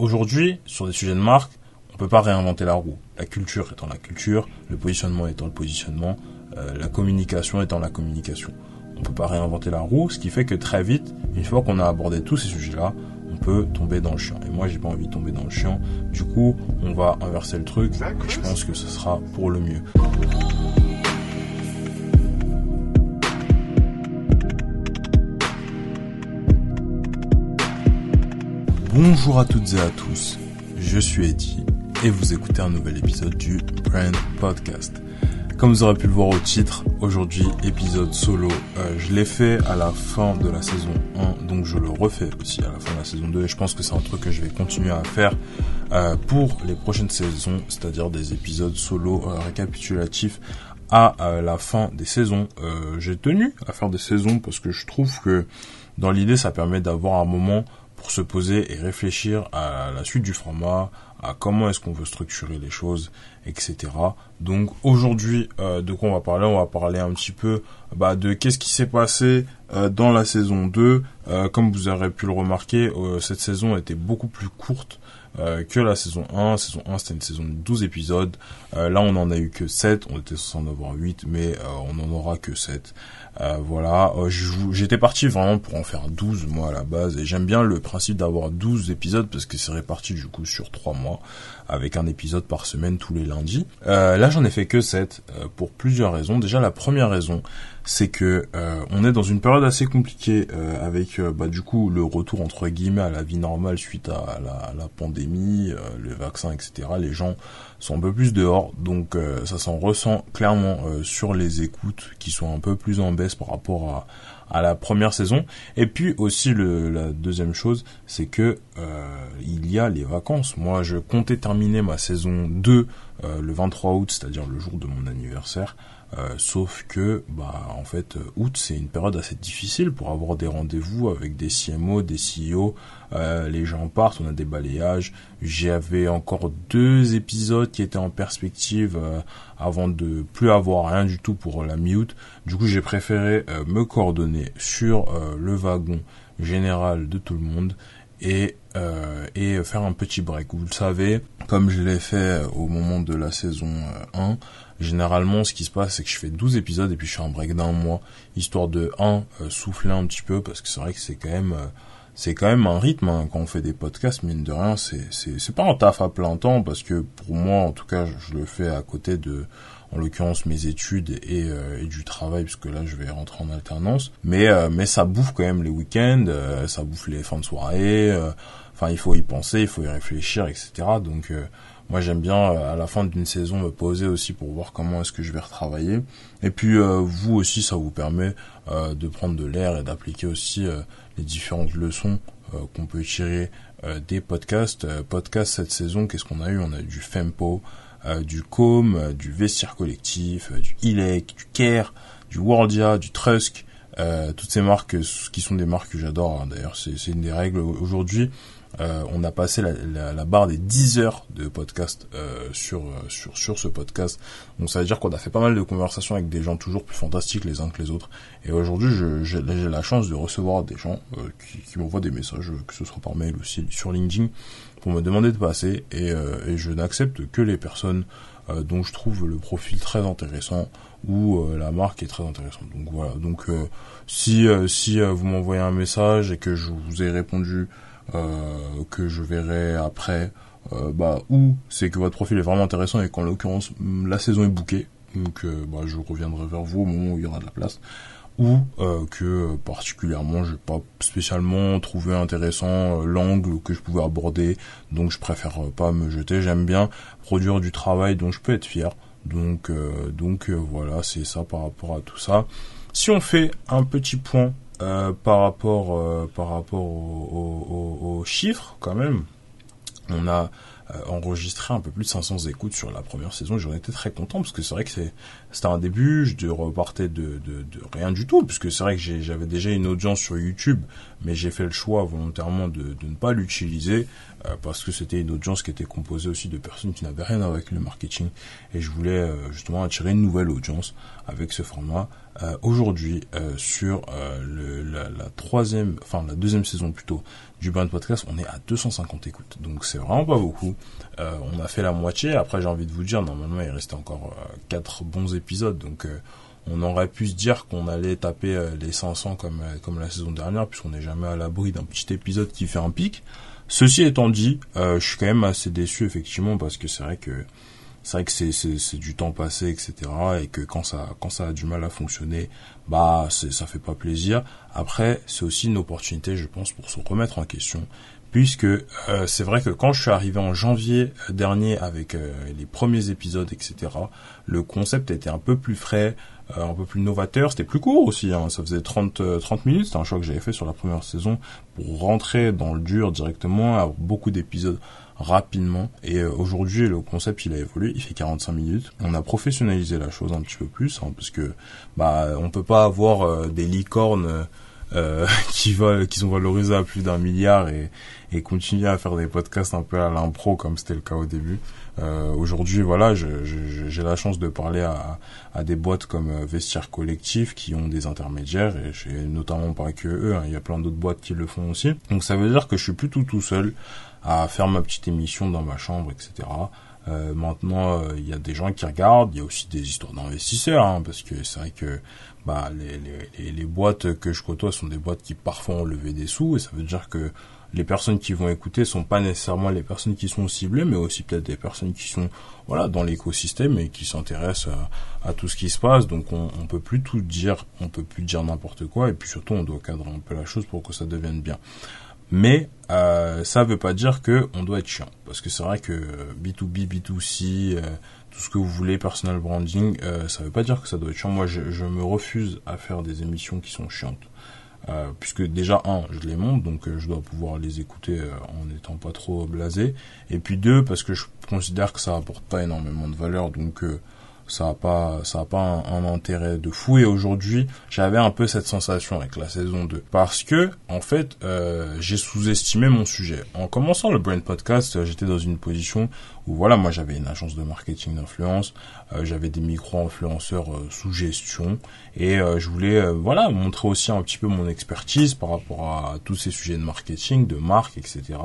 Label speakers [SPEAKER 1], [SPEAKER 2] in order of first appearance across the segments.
[SPEAKER 1] Aujourd'hui, sur des sujets de marque, on peut pas réinventer la roue. La culture étant la culture, le positionnement étant le positionnement, euh, la communication étant la communication. On peut pas réinventer la roue, ce qui fait que très vite, une fois qu'on a abordé tous ces sujets-là, on peut tomber dans le chiant. Et moi, j'ai pas envie de tomber dans le chiant. Du coup, on va inverser le truc. Et je pense que ce sera pour le mieux. Bonjour à toutes et à tous, je suis Eddie et vous écoutez un nouvel épisode du Brand Podcast. Comme vous aurez pu le voir au titre, aujourd'hui épisode solo, euh, je l'ai fait à la fin de la saison 1, donc je le refais aussi à la fin de la saison 2 et je pense que c'est un truc que je vais continuer à faire euh, pour les prochaines saisons, c'est-à-dire des épisodes solo euh, récapitulatifs à la fin des saisons. J'ai tenu à faire des saisons parce que je trouve que dans l'idée ça permet d'avoir un moment pour se poser et réfléchir à la suite du format, à comment est-ce qu'on veut structurer les choses, etc. Donc aujourd'hui, euh, de quoi on va parler? On va parler un petit peu bah, de qu'est-ce qui s'est passé euh, dans la saison 2. Euh, comme vous aurez pu le remarquer, cette saison était beaucoup plus courte que la saison 1. Saison 1, c'était une saison de 12 épisodes. là, on en a eu que 7. On était censé en avoir 8, mais on en aura que 7. Euh, voilà, euh, j'étais parti vraiment pour en faire 12 moi à la base. Et j'aime bien le principe d'avoir 12 épisodes parce que c'est réparti du coup sur 3 mois avec un épisode par semaine tous les lundis. Euh, là j'en ai fait que 7 pour plusieurs raisons. Déjà la première raison c'est que on est dans une période assez compliquée avec bah, du coup le retour entre guillemets à la vie normale suite à la, la pandémie, le vaccin etc. Les gens sont un peu plus dehors donc ça s'en ressent clairement sur les écoutes qui sont un peu plus en baisse par rapport à, la première saison. Et puis aussi la deuxième chose, c'est que euh, il y a les vacances. Moi, je comptais terminer ma saison 2 euh, le 23 août, c'est-à-dire le jour de mon anniversaire. Euh, sauf que, bah, en fait, août c'est une période assez difficile pour avoir des rendez-vous avec des CMO, des CEO. Euh, les gens partent, on a des balayages. J'avais encore deux épisodes qui étaient en perspective euh, avant de plus avoir rien du tout pour la mi-août. Du coup, j'ai préféré me coordonner sur le wagon général de tout le monde et et faire un petit break. Vous le savez, comme je l'ai fait au moment de la saison 1, Généralement, ce qui se passe, c'est que je fais 12 épisodes et puis je fais un break d'un mois, histoire de, un, euh, souffler un petit peu, parce que c'est vrai que c'est quand même... Euh, c'est quand même un rythme hein, quand on fait des podcasts mine de rien c'est c'est pas un taf à plein temps parce que pour moi en tout cas je, le fais à côté de en l'occurrence mes études et, euh, et du travail puisque là je vais rentrer en alternance mais mais ça bouffe quand même les week-ends ça bouffe les fins de soirée enfin il faut y penser il faut y réfléchir etc donc moi j'aime bien euh, à la fin d'une saison me poser aussi pour voir comment est-ce que je vais retravailler. Et puis euh, vous aussi ça vous permet euh, de prendre de l'air et d'appliquer aussi les différentes leçons qu'on peut tirer des podcasts. podcast cette saison, qu'est-ce qu'on a eu? On a eu du Fempo, du Com, du Vestiaire Collectif, du Ilek, du Care, du Wordia, du Trusk. Toutes ces marques qui sont des marques que j'adore hein, d'ailleurs c'est une des règles aujourd'hui euh, on a passé la, barre des 10 heures de podcast euh, sur, euh, sur, sur ce podcast. Donc ça veut dire qu'on a fait pas mal de conversations avec des gens toujours plus fantastiques les uns que les autres. Et aujourd'hui, j'ai la chance de recevoir des gens qui, qui m'envoient des messages, que ce soit par mail ou sur LinkedIn, pour me demander de passer. Et, et je n'accepte que les personnes dont je trouve le profil très intéressant ou la marque est très intéressante. Donc voilà. Donc si si vous m'envoyez un message et que je vous ai répondu euh, que je verrai après, euh, bah, ou c'est que votre profil est vraiment intéressant et qu'en l'occurrence la saison est bouquée, donc euh, bah, je reviendrai vers vous au moment où il y aura de la place ou que particulièrement j'ai pas spécialement trouvé intéressant l'angle que je pouvais aborder donc je préfère pas me jeter j'aime bien produire du travail dont je peux être fier donc donc voilà c'est ça par rapport à tout ça. Si on fait un petit point euh, par rapport euh, par rapport aux, chiffres quand même on a euh, enregistré un peu plus de 500 écoutes sur la première saison. J'en étais très content parce que c'est vrai que c'était un début. Je repartais de, rien du tout puisque c'est vrai que j'avais déjà une audience sur YouTube mais j'ai fait le choix volontairement de ne pas l'utiliser parce que c'était une audience qui était composée aussi de personnes qui n'avaient rien avec le marketing et je voulais justement attirer une nouvelle audience avec ce format euh, aujourd'hui euh, sur euh, le, la, la, troisième, enfin la deuxième saison plutôt du Brand Podcast, on est à 250 écoutes. Donc c'est vraiment pas beaucoup. Euh, on a fait la moitié. Après, j'ai envie de vous dire, normalement, il restait encore euh, quatre bons épisodes. Donc euh, on aurait pu se dire qu'on allait taper les 500 comme comme la saison dernière, puisqu'on n'est jamais à l'abri d'un petit épisode qui fait un pic. Ceci étant dit, je suis quand même assez déçu effectivement parce que c'est vrai que c'est vrai que c'est c'est du temps passé etc et que quand ça quand ça a du mal à fonctionner bah c'est ça fait pas plaisir. Après c'est aussi une opportunité je pense pour se remettre en question puisque euh, c'est vrai que quand je suis arrivé en janvier dernier avec euh, les premiers épisodes etc le concept était un peu plus frais euh, un peu plus novateur c'était plus court aussi hein, ça faisait 30 30 minutes c'était un choix que j'avais fait sur la première saison pour rentrer dans le dur directement avoir beaucoup d'épisodes rapidement. Et euh, aujourd'hui, le concept, il a évolué. Il fait 45 minutes. On a professionnalisé la chose un petit peu plus, hein, parce que bah on peut pas avoir euh, des licornes euh, qui valent, qui sont valorisées à plus d'un milliard et, et continuer à faire des podcasts un peu à l'impro comme c'était le cas au début. Euh, Aujourd'hui, voilà, j'ai la chance de parler à, à des boîtes comme Vestiaire Collectif qui ont des intermédiaires et notamment pas que eux. Hein, il y a plein d'autres boîtes qui le font aussi. Donc ça veut dire que je suis plus tout tout seul à faire ma petite émission dans ma chambre, etc. Euh, maintenant, euh, il y a des gens qui regardent, il y a aussi des histoires d'investisseurs, hein, parce que c'est vrai que bah, les, les, les, boîtes que je côtoie sont des boîtes qui parfois ont levé des sous, et ça veut dire que les personnes qui vont écouter sont pas nécessairement les personnes qui sont ciblées, mais aussi peut-être des personnes qui sont voilà dans l'écosystème et qui s'intéressent à, tout ce qui se passe. Donc on, on peut plus tout dire, on peut plus dire n'importe quoi, et puis surtout on doit cadrer un peu la chose pour que ça devienne bien. Mais euh, ça veut pas dire que on doit être chiant, parce que c'est vrai que B2B, B2C, euh, tout ce que vous voulez, personal branding, euh, ça veut pas dire que ça doit être chiant. Moi, je, je me refuse à faire des émissions qui sont chiantes. Euh, puisque déjà un, je les monte, donc euh, je dois pouvoir les écouter euh, en n'étant pas trop blasé. Et puis deux, parce que je considère que ça apporte pas énormément de valeur, donc ça a pas ça a pas un, intérêt de fou. Et aujourd'hui j'avais un peu cette sensation avec la saison 2 parce que en fait euh, j'ai sous-estimé mon sujet. En commençant le brand podcast euh, j'étais dans une position où voilà moi j'avais une agence de marketing d'influence euh, j'avais des micro influenceurs sous gestion. Et je voulais voilà montrer aussi un petit peu mon expertise par rapport à tous ces sujets de marketing de marque etc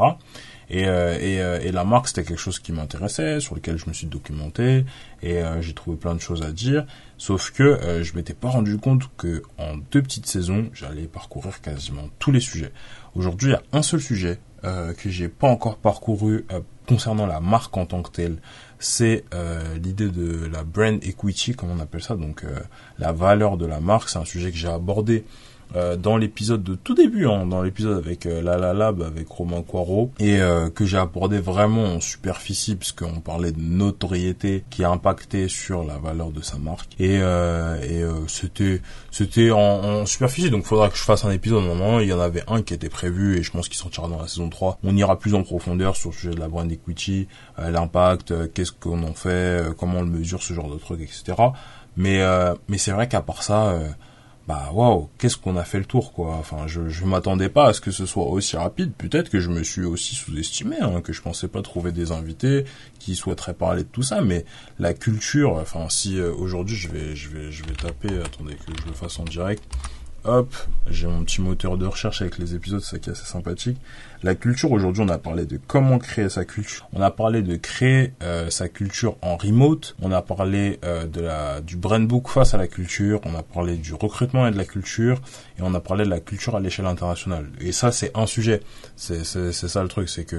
[SPEAKER 1] et, euh, et, euh, et, la marque, c'était quelque chose qui m'intéressait, sur lequel je me suis documenté, et euh, j'ai trouvé plein de choses à dire. Sauf que je m'étais pas rendu compte que en deux petites saisons, j'allais parcourir quasiment tous les sujets. Aujourd'hui, il y a un seul sujet euh, que j'ai pas encore parcouru concernant la marque en tant que telle. C'est l'idée de la brand equity, comme on appelle ça, donc la valeur de la marque. C'est un sujet que j'ai abordé euh, dans l'épisode de tout début, hein, dans l'épisode avec euh, La La Lab, avec Romain Coirot, et euh, que j'ai abordé vraiment en superficie, puisqu'on parlait de notoriété qui a impacté sur la valeur de sa marque. Et, et c'était c'était en, en, superficie, donc faudra que je fasse un épisode. Normalement, il y en avait un qui était prévu, et je pense qu'il sortira dans la saison 3. On ira plus en profondeur sur le sujet de la brand equity, l'impact, qu'est-ce qu'on en fait, comment on le mesure, ce genre de trucs, etc. Mais, mais c'est vrai qu'à part ça bah waouh, qu'est-ce qu'on a fait le tour quoi. Enfin, je je m'attendais pas à ce que ce soit aussi rapide. Peut-être que je me suis aussi sous-estimé, hein, que je pensais pas trouver des invités qui souhaiteraient parler de tout ça. Mais la culture, enfin, si euh, aujourd'hui je vais je vais je vais taper, attendez que je le fasse en direct. Hop, j'ai mon petit moteur de recherche avec les épisodes, ça qui est assez sympathique. La culture, aujourd'hui, on a parlé de comment créer sa culture. On a parlé de créer euh, sa culture en remote. On a parlé euh, de la du brand book face à la culture. On a parlé du recrutement et de la culture. Et on a parlé de la culture à l'échelle internationale. Et ça, c'est un sujet. C'est ça le truc, c'est que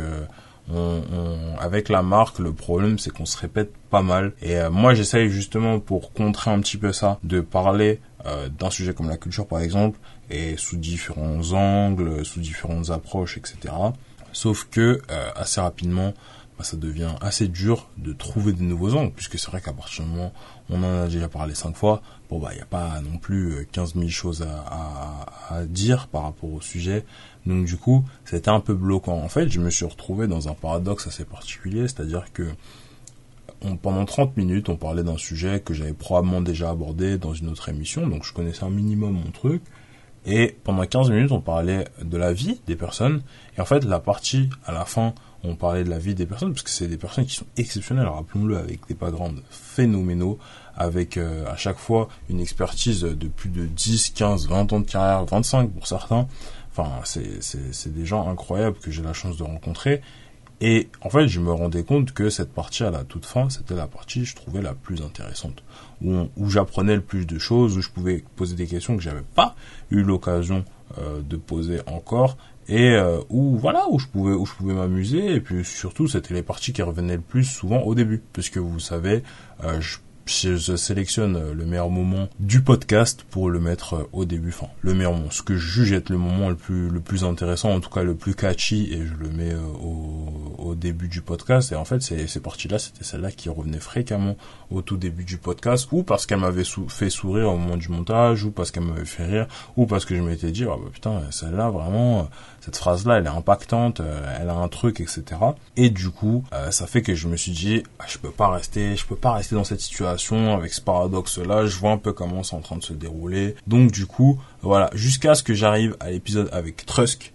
[SPEAKER 1] on, on, avec la marque, le problème c'est qu'on se répète pas mal. Et euh, moi, j'essaye justement pour contrer un petit peu ça, de parler euh, d'un sujet comme la culture par exemple, et sous différents angles, sous différentes approches, etc. Sauf que euh, assez rapidement, bah, ça devient assez dur de trouver des nouveaux angles, puisque c'est vrai qu'à partir du moment où on en a déjà parlé cinq fois, bon bah il n'y a pas non plus 15 000 choses à, à, à, dire par rapport au sujet. Donc du coup, c'était un peu bloquant. En fait, je me suis retrouvé dans un paradoxe assez particulier, c'est-à-dire que pendant 30 minutes, on parlait d'un sujet que j'avais probablement déjà abordé dans une autre émission, donc je connaissais un minimum mon truc. Et pendant 15 minutes, on parlait de la vie des personnes. Et en fait, la partie à la fin, on parlait de la vie des personnes, parce que c'est des personnes qui sont exceptionnelles, rappelons-le, avec des backgrounds phénoménaux, avec euh, à chaque fois une expertise de plus de 10, 15, 20 ans de carrière, 25 pour certains, Enfin, c'est, des gens incroyables que j'ai la chance de rencontrer. Et en fait, je me rendais compte que cette partie à la toute fin, c'était la partie, je trouvais, la plus intéressante. Où, où j'apprenais le plus de choses, où je pouvais poser des questions que j'avais pas eu l'occasion euh, de poser encore. Et euh, où voilà où je pouvais où je pouvais m'amuser et puis surtout c'était les parties qui revenaient le plus souvent au début puisque vous savez euh, je je sélectionne euh, le meilleur moment du podcast pour le mettre euh, au début, enfin le meilleur moment, ce que je juge être le moment le plus le plus intéressant, en tout cas le plus catchy, et je le mets euh, au, au début du podcast. Et en fait, ces, ces parties-là, c'était celle-là qui revenait fréquemment au tout début du podcast, ou parce qu'elle m'avait fait sourire au moment du montage, ou parce qu'elle m'avait fait rire, ou parce que je m'étais dit, oh, bah, putain, celle-là vraiment, cette phrase-là, elle est impactante, elle a un truc, etc. Et du coup, ça fait que je me suis dit, ah, je peux pas rester, je peux pas rester dans cette situation avec ce paradoxe-là, je vois un peu comment c'est en train de se dérouler. Donc du coup, voilà, jusqu'à ce que j'arrive à l'épisode avec Trusk,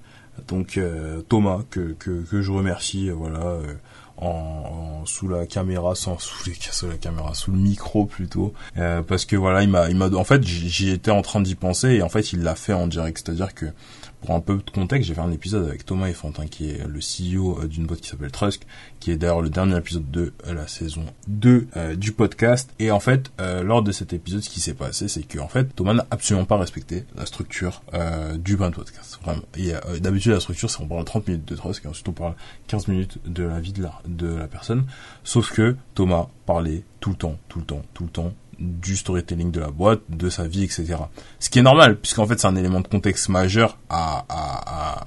[SPEAKER 1] donc euh, Thomas que, que, je remercie, euh, voilà. Euh, en, sous la caméra sans sous, les, sous la caméra sous le micro plutôt parce que voilà il m'a il m'a en fait j'y étais en train d'y penser et en fait il l'a fait en direct c'est à dire que pour un peu de contexte, j'ai fait un épisode avec Thomas Effantin, qui est le CEO euh, d'une boîte qui s'appelle Trusk, qui est d'ailleurs le dernier épisode de euh, la saison 2 euh, du podcast. Et en fait, lors de cet épisode, ce qui s'est passé, c'est que en fait, Thomas n'a absolument pas respecté la structure du brand podcast. Vraiment. Et d'habitude, la structure, c'est on parle 30 minutes de Trusk et ensuite on parle 15 minutes de la vie de la, de la personne. Sauf que Thomas parlait tout le temps, tout le temps, tout le temps du storytelling de la boîte, de sa vie, etc. Ce qui est normal, puisqu'en fait c'est un élément de contexte majeur à, à,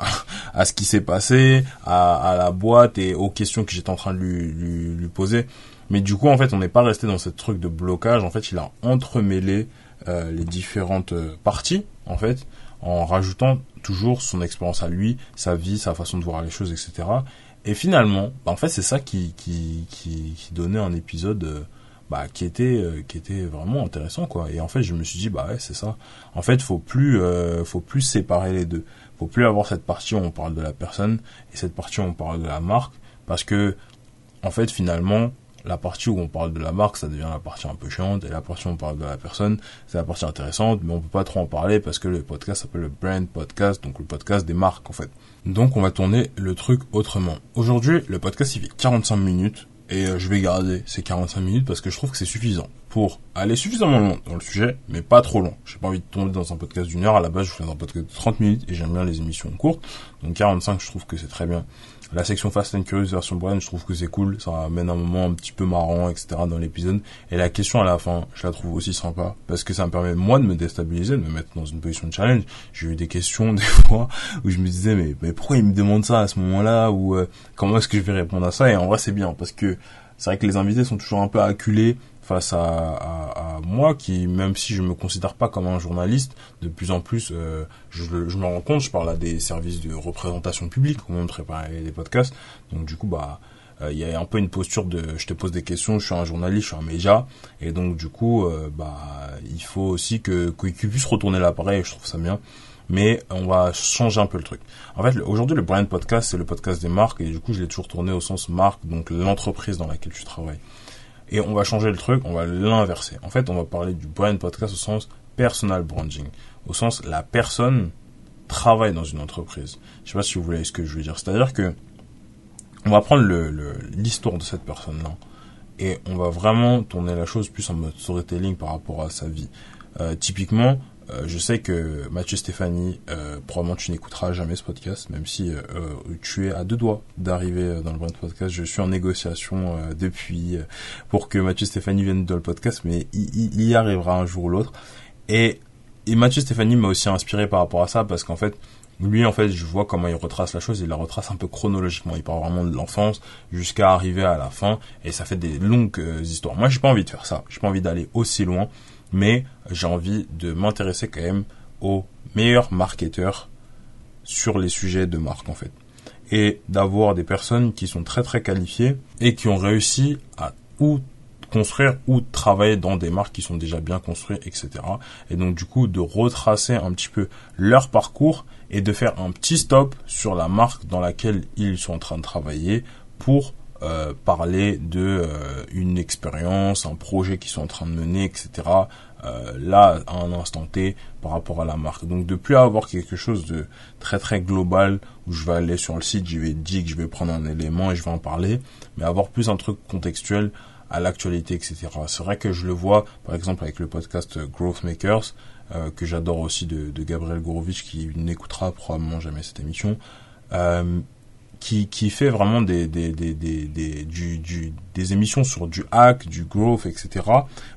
[SPEAKER 1] à, ce qui s'est passé, à, la boîte et aux questions que j'étais en train de lui, poser. Mais du coup, en fait, on n'est pas resté dans ce truc de blocage. En fait, il a entremêlé euh, les différentes euh, parties, en fait, en rajoutant toujours son expérience à lui, sa vie, sa façon de voir les choses, etc. Et finalement, bah, en fait, c'est ça qui, qui, qui, donnait un épisode... Euh, bah qui était euh, qui était vraiment intéressant quoi. Et en fait je me suis dit bah ouais c'est ça. En fait faut plus euh, faut plus séparer les deux. Faut plus avoir cette partie où on parle de la personne et cette partie où on parle de la marque parce que en fait finalement la partie où on parle de la marque, ça devient la partie un peu chiante, et la partie où on parle de la personne, c'est la partie intéressante, mais on peut pas trop en parler parce que le podcast s'appelle le brand podcast, donc le podcast des marques en fait. Donc on va tourner le truc autrement. Aujourd'hui, le podcast il fait 45 minutes, et euh, je vais garder ces 45 minutes parce que je trouve que c'est suffisant pour aller suffisamment loin dans le sujet, mais pas trop long. J'ai pas envie de tomber dans un podcast d'une heure. À la base, je fais un podcast de 30 minutes et j'aime bien les émissions courtes. Donc 45, je trouve que c'est très bien. La section Fast and Curious version Brian, je trouve que c'est cool. Ça amène un moment un petit peu marrant, etc. dans l'épisode. Et la question à la fin, je la trouve aussi sympa. Parce que ça me permet, moi, de me déstabiliser, de me mettre dans une position de challenge. J'ai eu des questions, des fois, où je me disais, mais, mais pourquoi il me demande ça à ce moment-là? Ou euh, comment est-ce que je vais répondre à ça? Et en vrai, c'est bien. Parce que c'est vrai que les invités sont toujours un peu acculés face à, à, à, moi qui même si je me considère pas comme un journaliste de plus en plus euh, je, je, me rends compte je parle à des services de représentation publique moment de préparer des podcasts donc du coup bah euh, il y a un peu une posture de je te pose des questions je suis un journaliste je suis un média et donc du coup euh, bah il faut aussi que qu'ils puisse retourner l'appareil je trouve ça bien mais on va changer un peu le truc. En fait, aujourd'hui, le brand podcast, c'est le podcast des marques, et du coup, je l'ai toujours tourné au sens marque, donc l'entreprise dans laquelle tu travailles. Et on va changer le truc, on va l'inverser. En fait, on va parler du brand podcast au sens personal branding, au sens la personne travaille dans une entreprise. Je sais pas si vous voyez ce que je veux dire. C'est-à-dire que on va prendre l'histoire le, de cette personne-là et on va vraiment tourner la chose plus en mode storytelling par rapport à sa vie. Euh, typiquement, euh, je sais que Mathieu Stéphanie, euh, probablement tu n'écouteras jamais ce podcast, même si euh, tu es à deux doigts d'arriver dans le brand podcast. Je suis en négociation depuis pour que Mathieu Stéphanie vienne dans le podcast, mais il, y arrivera un jour ou l'autre. Et, et Mathieu Stéphanie m'a aussi inspiré par rapport à ça, parce qu'en fait, lui, en fait, je vois comment il retrace la chose. Il la retrace un peu chronologiquement. Il part vraiment de l'enfance jusqu'à arriver à la fin, et ça fait des longues histoires. Moi, j'ai pas envie de faire ça. J'ai pas envie d'aller aussi loin mais j'ai envie de m'intéresser quand même aux meilleurs marketeurs sur les sujets de marque en fait. Et d'avoir des personnes qui sont très très qualifiées et qui ont réussi à ou construire ou travailler dans des marques qui sont déjà bien construites, etc. Et donc du coup de retracer un petit peu leur parcours et de faire un petit stop sur la marque dans laquelle ils sont en train de travailler pour euh, parler de euh, une expérience, un projet qu'ils sont en train de mener, etc. euh, là à un instant T par rapport à la marque. Donc de plus avoir quelque chose de très très global où je vais aller sur le site, je vais dire que je vais prendre un élément et je vais en parler, mais avoir plus un truc contextuel à l'actualité, etc. C'est vrai que je le vois, par exemple, avec le podcast Growth Makers, euh, que j'adore aussi de, de Gabriel Gorovitch, qui n'écoutera probablement jamais cette émission, euh, qui, qui fait vraiment des, des, des, des, des, du, du, des émissions sur du hack, du growth, etc.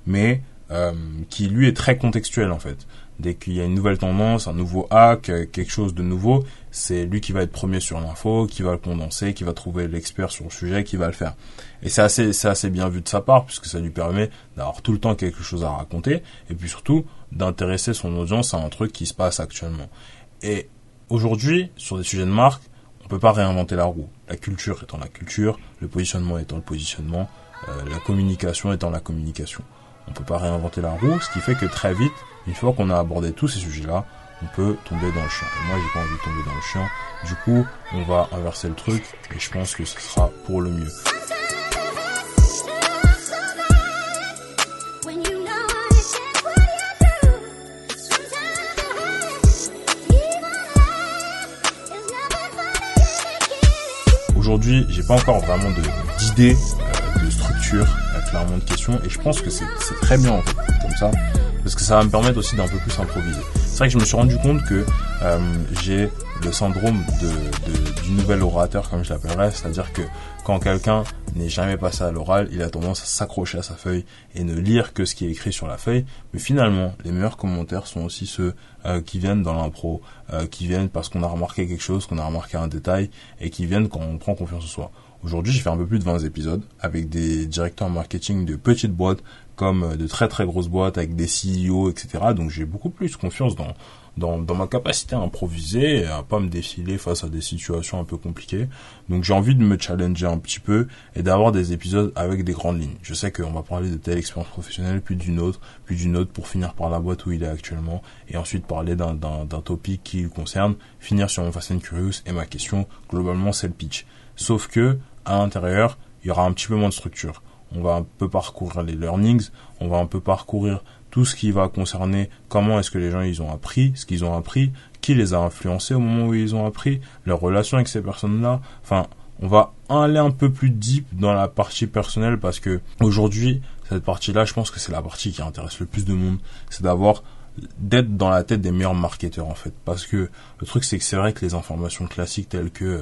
[SPEAKER 1] Mais euh, qui lui est très contextuel en fait. Dès qu'il y a une nouvelle tendance, un nouveau hack, euh, quelque chose de nouveau, c'est lui qui va être premier sur l'info, qui va le condenser, qui va trouver l'expert sur le sujet, qui va le faire. Et c'est assez, c'est assez bien vu de sa part, puisque ça lui permet d'avoir tout le temps quelque chose à raconter, et puis surtout d'intéresser son audience à un truc qui se passe actuellement. Et aujourd'hui, sur des sujets de marque, peut pas réinventer la roue. La culture étant la culture, le positionnement étant le positionnement, euh, la communication étant la communication. On peut pas réinventer la roue, ce qui fait que très vite, une fois qu'on a abordé tous ces sujets-là, on peut tomber dans le champ. Et moi, j'ai pas envie de tomber dans le champ. Du coup, on va inverser le truc et je pense que ce sera pour le mieux. Aujourd'hui, j'ai pas encore vraiment d'idée, euh, de structure, euh, clairement de questions, et je pense que c'est très bien comme ça, parce que ça va me permettre aussi d'un peu plus improviser. Vrai que je me suis rendu compte que euh, j'ai le syndrome du nouvel orateur, comme je l'appellerais, c'est-à-dire que quand quelqu'un n'est jamais passé à l'oral, il a tendance à s'accrocher à sa feuille et ne lire que ce qui est écrit sur la feuille. Mais finalement, les meilleurs commentaires sont aussi ceux euh, qui viennent dans l'impro, euh, qui viennent parce qu'on a remarqué quelque chose, qu'on a remarqué un détail, et qui viennent quand on prend confiance en soi. Aujourd'hui, j'ai fait un peu plus de 20 épisodes avec des directeurs marketing de petites boîtes comme euh, de très très grosses boîtes avec des CEO, etc. Donc j'ai beaucoup plus confiance dans, dans, dans, ma capacité à improviser et à pas me défiler face à des situations un peu compliquées. Donc j'ai envie de me challenger un petit peu et d'avoir des épisodes avec des grandes lignes. Je sais qu'on va parler de telle expérience professionnelle, puis d'une autre, puis d'une autre pour finir par la boîte où il est actuellement et ensuite parler d'un topic qui le concerne, finir sur mon Fast and Curious et ma question, globalement c'est le pitch. Sauf que, à l'intérieur, il y aura un petit peu moins de structure on va un peu parcourir les learnings, on va un peu parcourir tout ce qui va concerner comment est-ce que les gens ils ont appris, ce qu'ils ont appris, qui les a influencés au moment où ils ont appris, leur relation avec ces personnes-là. Enfin, on va aller un peu plus deep dans la partie personnelle parce que aujourd'hui, cette partie-là, je pense que c'est la partie qui intéresse le plus de monde, c'est d'avoir d'être dans la tête des meilleurs marketeurs en fait parce que le truc c'est que c'est vrai que les informations classiques telles que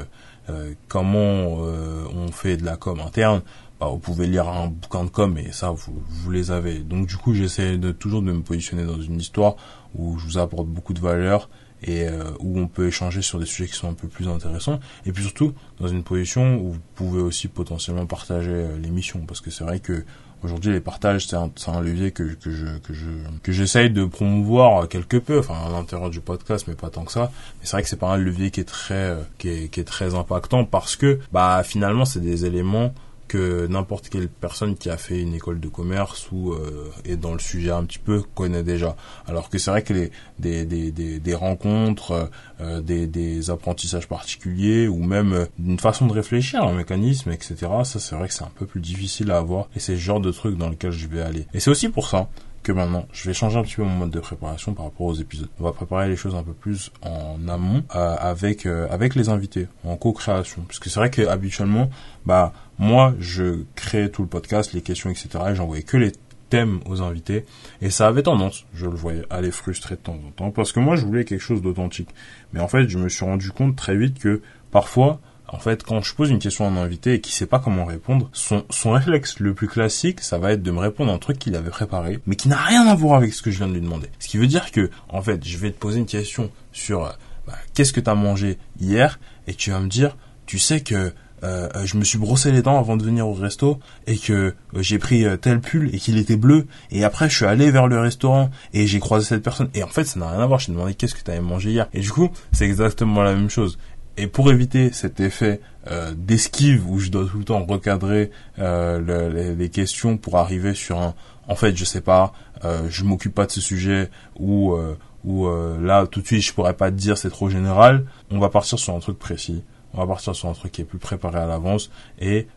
[SPEAKER 1] euh, comment euh, on fait de la com interne bah, vous pouvez lire un bouquin de com et ça vous, vous les avez. Donc du coup j'essaie de toujours de me positionner dans une histoire où je vous apporte beaucoup de valeur et euh, où on peut échanger sur des sujets qui sont un peu plus intéressants. Et puis surtout dans une position où vous pouvez aussi potentiellement partager euh, l'émission. Parce que c'est vrai que aujourd'hui les partages c'est un, un, levier que, que je que je que j'essaye de promouvoir quelque peu. Enfin à l'intérieur du podcast mais pas tant que ça. Mais c'est vrai que c'est pas un levier qui est très euh, qui est, qui est très impactant parce que bah finalement c'est des éléments que n'importe quelle personne qui a fait une école de commerce ou euh, est dans le sujet un petit peu connaît déjà. Alors que c'est vrai que les, des, des, des, des rencontres, euh, des, des apprentissages particuliers ou même euh, une façon de réfléchir, un mécanisme, etc. Ça c'est vrai que c'est un peu plus difficile à avoir et c'est ce genre de truc dans lequel je vais aller. Et c'est aussi pour ça maintenant, je vais changer un petit peu mon mode de préparation par rapport aux épisodes. On va préparer les choses un peu plus en amont euh, avec euh, avec les invités, en co-création. Parce que c'est vrai que habituellement, bah moi, je crée tout le podcast, les questions, etc. Et j'envoyais que les thèmes aux invités et ça avait tendance, je le voyais, à les frustrer de temps en temps parce que moi je voulais quelque chose d'authentique. Mais en fait, je me suis rendu compte très vite que parfois en fait, quand je pose une question à un invité et qui sait pas comment répondre, son, son réflexe le plus classique, ça va être de me répondre un truc qu'il avait préparé, mais qui n'a rien à voir avec ce que je viens de lui demander. Ce qui veut dire que, en fait, je vais te poser une question sur euh, bah, qu'est-ce que tu as mangé hier, et tu vas me dire, tu sais que euh, je me suis brossé les dents avant de venir au resto et que euh, j'ai pris tel pull et qu'il était bleu et après je suis allé vers le restaurant et j'ai croisé cette personne. Et en fait ça n'a rien à voir. Je t'ai demandé qu'est-ce que tu avais mangé hier. Et du coup c'est exactement la même chose et pour éviter cet effet euh, d'esquive où je dois tout le temps recadrer euh, les, questions pour arriver sur un en fait je sais pas euh, je m'occupe pas de ce sujet ou euh, ou euh, là tout de suite je pourrais pas te dire c'est trop général. On va partir sur un truc précis. On va partir sur un truc qui est plus préparé à l'avance et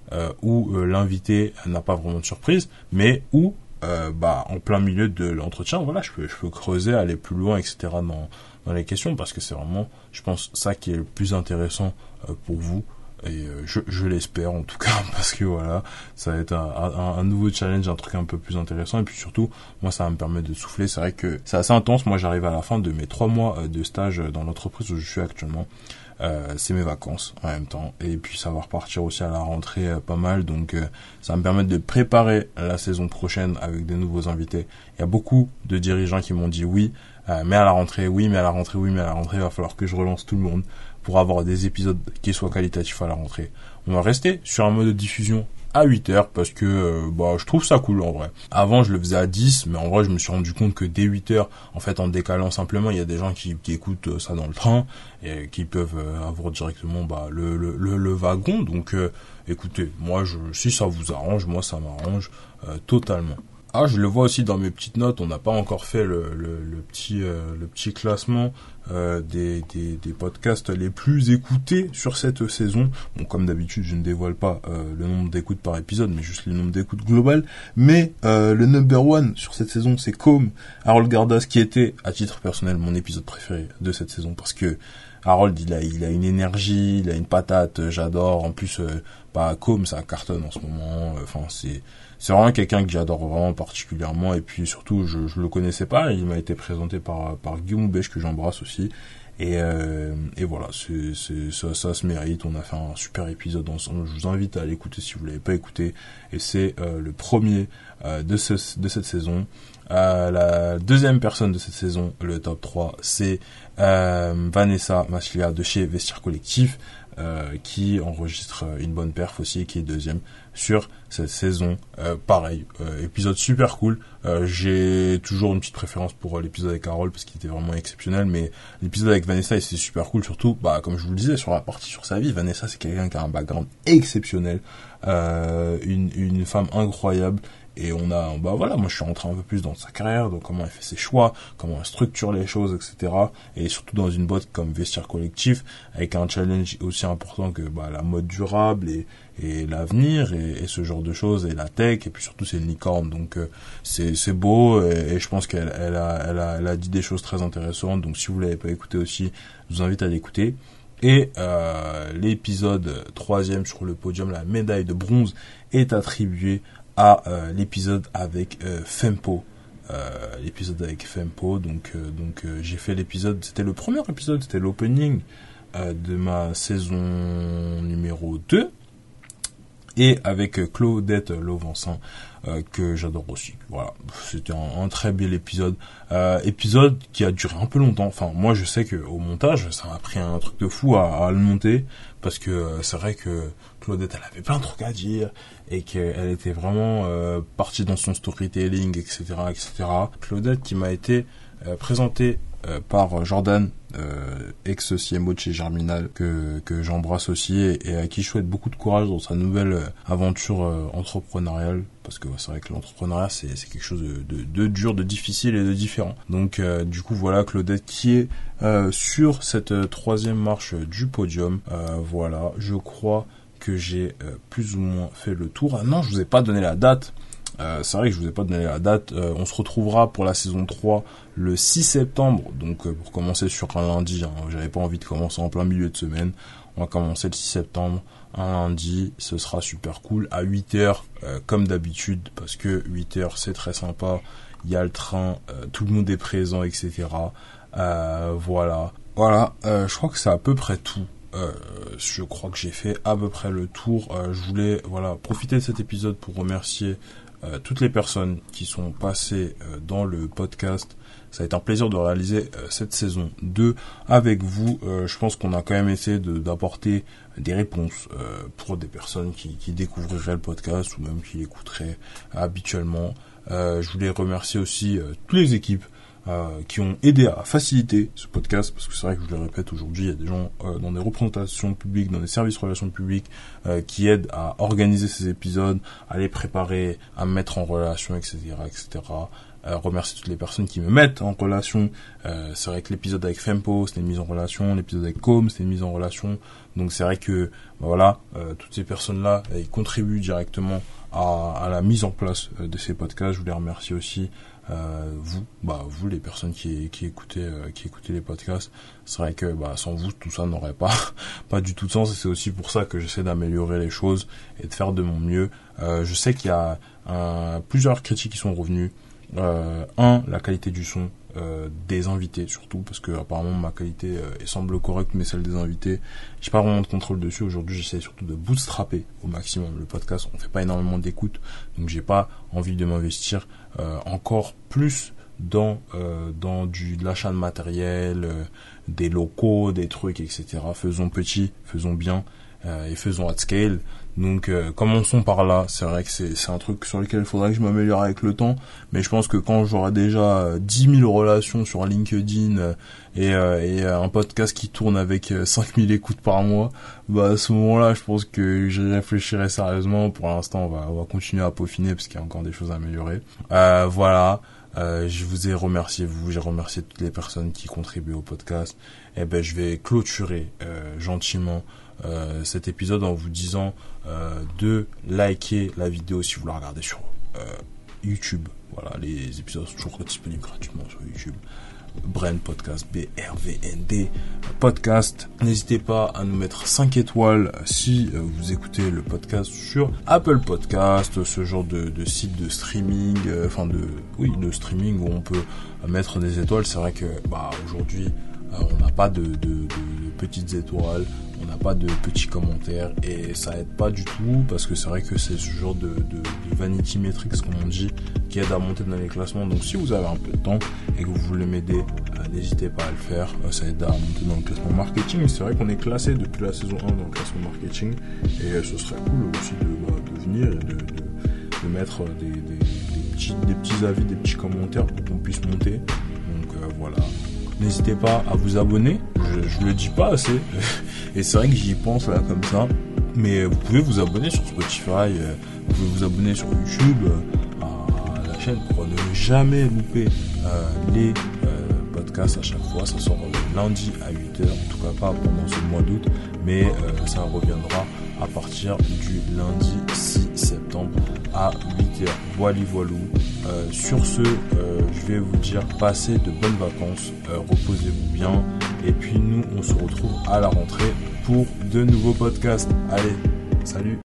[SPEAKER 1] où l'invité n'a pas vraiment de surprise mais où bah en plein milieu de l'entretien, voilà, je peux je peux creuser, aller plus loin, etc. dans dans les questions parce que c'est vraiment, je pense, ça qui est le plus intéressant pour vous et euh, je, je l'espère en tout cas parce que voilà ça va être un, un, nouveau challenge un truc un peu plus intéressant et puis surtout moi ça me permettre de souffler c'est vrai que c'est assez intense moi j'arrive à la fin de mes trois mois euh, de stage dans l'entreprise où je suis actuellement euh, c'est mes vacances en même temps. Et puis ça va repartir aussi à la rentrée euh, pas mal. Donc ça va me permettre de préparer la saison prochaine avec des nouveaux invités. Il y a beaucoup de dirigeants qui m'ont dit oui mais à la rentrée oui mais à la rentrée oui mais à la rentrée il va falloir que je relance tout le monde pour avoir des épisodes qui soient qualitatifs à la rentrée. On va rester sur un mode de diffusion à 8 heures parce que euh, bah je trouve ça cool en vrai. Avant je le faisais à 10 mais en vrai je me suis rendu compte que dès 8 heures en fait en décalant simplement il y a des gens qui, qui écoutent euh, ça dans le train et qui peuvent euh, avoir directement bah le, le, le, wagon donc écoutez moi je si ça vous arrange moi ça m'arrange totalement. Ah, je le vois aussi dans mes petites notes. On n'a pas encore fait le, le, petit euh, le petit classement euh, des, des, podcasts les plus écoutés sur cette saison. Bon, comme d'habitude, je ne dévoile pas euh, le nombre d'écoutes par épisode, mais juste le nombre d'écoutes global. Mais le number one sur cette saison, c'est comme Harold Gardas, qui était, à titre personnel, mon épisode préféré de cette saison, parce que Harold, il a, il a une énergie, il a une patate, j'adore. En plus, bah, comme ça cartonne en ce moment. Enfin, c'est c'est vraiment quelqu'un que j'adore vraiment particulièrement et puis surtout je je le connaissais pas il m'a été présenté par par Guillaume Bèche que j'embrasse aussi. Et euh, et voilà ça, ça se mérite on a fait un super épisode ensemble je vous invite à l'écouter si vous l'avez pas écouté. Et c'est euh, le premier euh, de ce, de cette saison. La deuxième personne de cette saison le top 3 c'est Vanessa Maslia de chez Vestiaire Collectif euh, qui enregistre une bonne perf aussi, qui est deuxième sur cette saison. Euh, pareil, euh, épisode super cool. J'ai toujours une petite préférence pour l'épisode avec Carole parce qu'il était vraiment exceptionnel, mais l'épisode avec Vanessa, c'est super cool, surtout, bah comme je vous le disais, sur la partie sur sa vie. Vanessa, c'est quelqu'un qui a un background exceptionnel, une, une femme incroyable et on a bah voilà moi je suis rentré un peu plus dans sa carrière donc comment elle fait ses choix comment elle structure les choses etc et surtout dans une boîte comme Vestiaire Collectif avec un challenge aussi important que bah, la mode durable et, l'avenir et, ce genre de choses et la tech et puis surtout c'est une licorne. Donc euh, c'est c'est beau et, je pense qu'elle elle a, elle a dit des choses très intéressantes. Donc si vous l'avez pas écouté aussi je vous invite à l'écouter. Et euh, l'épisode troisième sur le podium, la médaille de bronze, est attribué euh, l'épisode avec euh, Fempo. Euh, l'épisode avec Fempo, donc donc j'ai fait l'épisode, c'était le premier épisode, c'était l'opening de ma saison numéro 2 et avec Claudette Lauvensin que j'adore aussi. Voilà, c'était un, très bel épisode, épisode qui a duré un peu longtemps. Enfin, moi je sais que au montage, ça m'a pris un truc de fou à, à le monter parce que c'est vrai que Claudette, elle avait plein de trucs à dire et qu'elle était vraiment euh, partie dans son storytelling, etc., etc. Claudette qui m'a été euh, présentée euh, par Jordan, ex CMO de chez Germinal, que, que j'embrasse aussi et, à qui je souhaite beaucoup de courage dans sa nouvelle aventure entrepreneuriale, parce que c'est vrai que l'entrepreneuriat c'est quelque chose de, dur, de difficile et de différent. Donc du coup voilà Claudette qui est sur cette troisième marche du podium. voilà, je crois que j'ai euh, plus ou moins fait le tour. Ah non, je vous ai pas donné la date. Euh, c'est vrai que je vous ai pas donné la date. Euh, on se retrouvera pour la saison 3 le 6 septembre. Donc pour commencer sur un lundi, hein, j'avais pas envie de commencer en plein milieu de semaine. On va commencer le 6 septembre, un lundi, ce sera super cool à 8h comme d'habitude parce que 8h c'est très sympa. Il y a le train, tout le monde est présent, etc. voilà. Voilà, je crois que c'est à peu près tout. Euh, je crois que j'ai fait à peu près le tour. Euh, je voulais voilà profiter de cet épisode pour remercier euh, toutes les personnes qui sont passées dans le podcast. Ça a été un plaisir de réaliser cette saison 2 avec vous. je pense qu'on a quand même essayé d'apporter des réponses pour des personnes qui, qui, découvriraient le podcast ou même qui l'écouteraient habituellement. je voulais remercier aussi toutes les équipes euh, qui ont aidé à faciliter ce podcast, parce que c'est vrai que je le répète aujourd'hui, il y a des gens euh, dans des représentations publiques, dans des services relations publiques, euh, qui aident à organiser ces épisodes, à les préparer, à mettre en relation, etc., etc. remercier toutes les personnes qui me mettent en relation. c'est vrai que l'épisode avec Fempo, c'était une mise en relation, l'épisode avec Com, c'était une mise en relation. Donc c'est vrai que bah voilà, toutes ces personnes-là, elles contribuent directement à, la mise en place de ces podcasts. Je voulais remercier aussi vous, bah vous les personnes qui qui écoutez qui écoutez les podcasts. C'est vrai que bah sans vous tout ça n'aurait pas pas du tout de sens. Et c'est aussi pour ça que j'essaie d'améliorer les choses et de faire de mon mieux. je sais qu'il y a plusieurs critiques qui sont revenues. un, la qualité du son. Euh, des invités surtout parce que apparemment ma qualité euh, semble correcte mais celle des invités j'ai pas vraiment de contrôle dessus. Aujourd'hui j'essaie surtout de bootstrapper au maximum le podcast. On fait pas énormément d'écoute donc j'ai pas envie de m'investir euh, encore plus dans dans du de l'achat de matériel des locaux des trucs etc faisons petit faisons bien et faisons at scale donc euh, commençons par là. C'est vrai que c'est un truc sur lequel il faudrait que je m'améliore avec le temps. Mais je pense que quand j'aurai déjà 10 euh, 000 relations sur LinkedIn euh, et, et, un podcast qui tourne avec 5 000 écoutes par mois, bah à ce moment-là, je pense que j'y réfléchirai sérieusement. Pour l'instant, on va, on va continuer à peaufiner parce qu'il y a encore des choses à améliorer. voilà. je vous ai remercié vous, j'ai remercié toutes les personnes qui contribuent au podcast. Et eh ben je vais clôturer gentiment euh, cet épisode en vous disant euh, de liker la vidéo si vous la regardez sur euh, YouTube. Voilà, les épisodes sont toujours disponibles gratuitement sur YouTube. Brand Podcast, B-R-V-N-D Podcast. N'hésitez pas à nous mettre 5 étoiles si vous écoutez le podcast sur Apple Podcast, ce genre de, de site de streaming, enfin de, oui, de streaming où on peut mettre des étoiles. C'est vrai que, bah, aujourd'hui, on n'a pas de, petites étoiles, pas de petits commentaires et ça aide pas du tout parce que c'est vrai que c'est ce genre de, vanity metrics comme on dit qui aide à monter dans les classements. Donc si vous avez un peu de temps et que vous voulez m'aider, euh, n'hésitez pas à le faire. Euh, ça aide à monter dans le classement marketing. C'est vrai qu'on est classé depuis la saison 1 dans le classement marketing et euh, ce serait cool aussi de, bah, venir et de, mettre des, petits, des petits avis, des petits commentaires pour qu'on puisse monter. Donc voilà. N'hésitez pas à vous abonner. Je le dis pas assez. Et c'est vrai que j'y pense là comme ça. Mais vous pouvez vous abonner sur Spotify, euh, vous pouvez vous abonner sur YouTube euh, à la chaîne pour ne jamais louper euh, les podcasts à chaque fois. Ça sort lundi à 8h, en tout cas pas pendant ce mois d'août, mais ça reviendra à partir du lundi 6 septembre à 8h. Voilà, voilou. sur ce, je vais vous dire passez de bonnes vacances, reposez-vous bien. Et puis nous, on se retrouve à la rentrée pour de nouveaux podcasts. Allez, salut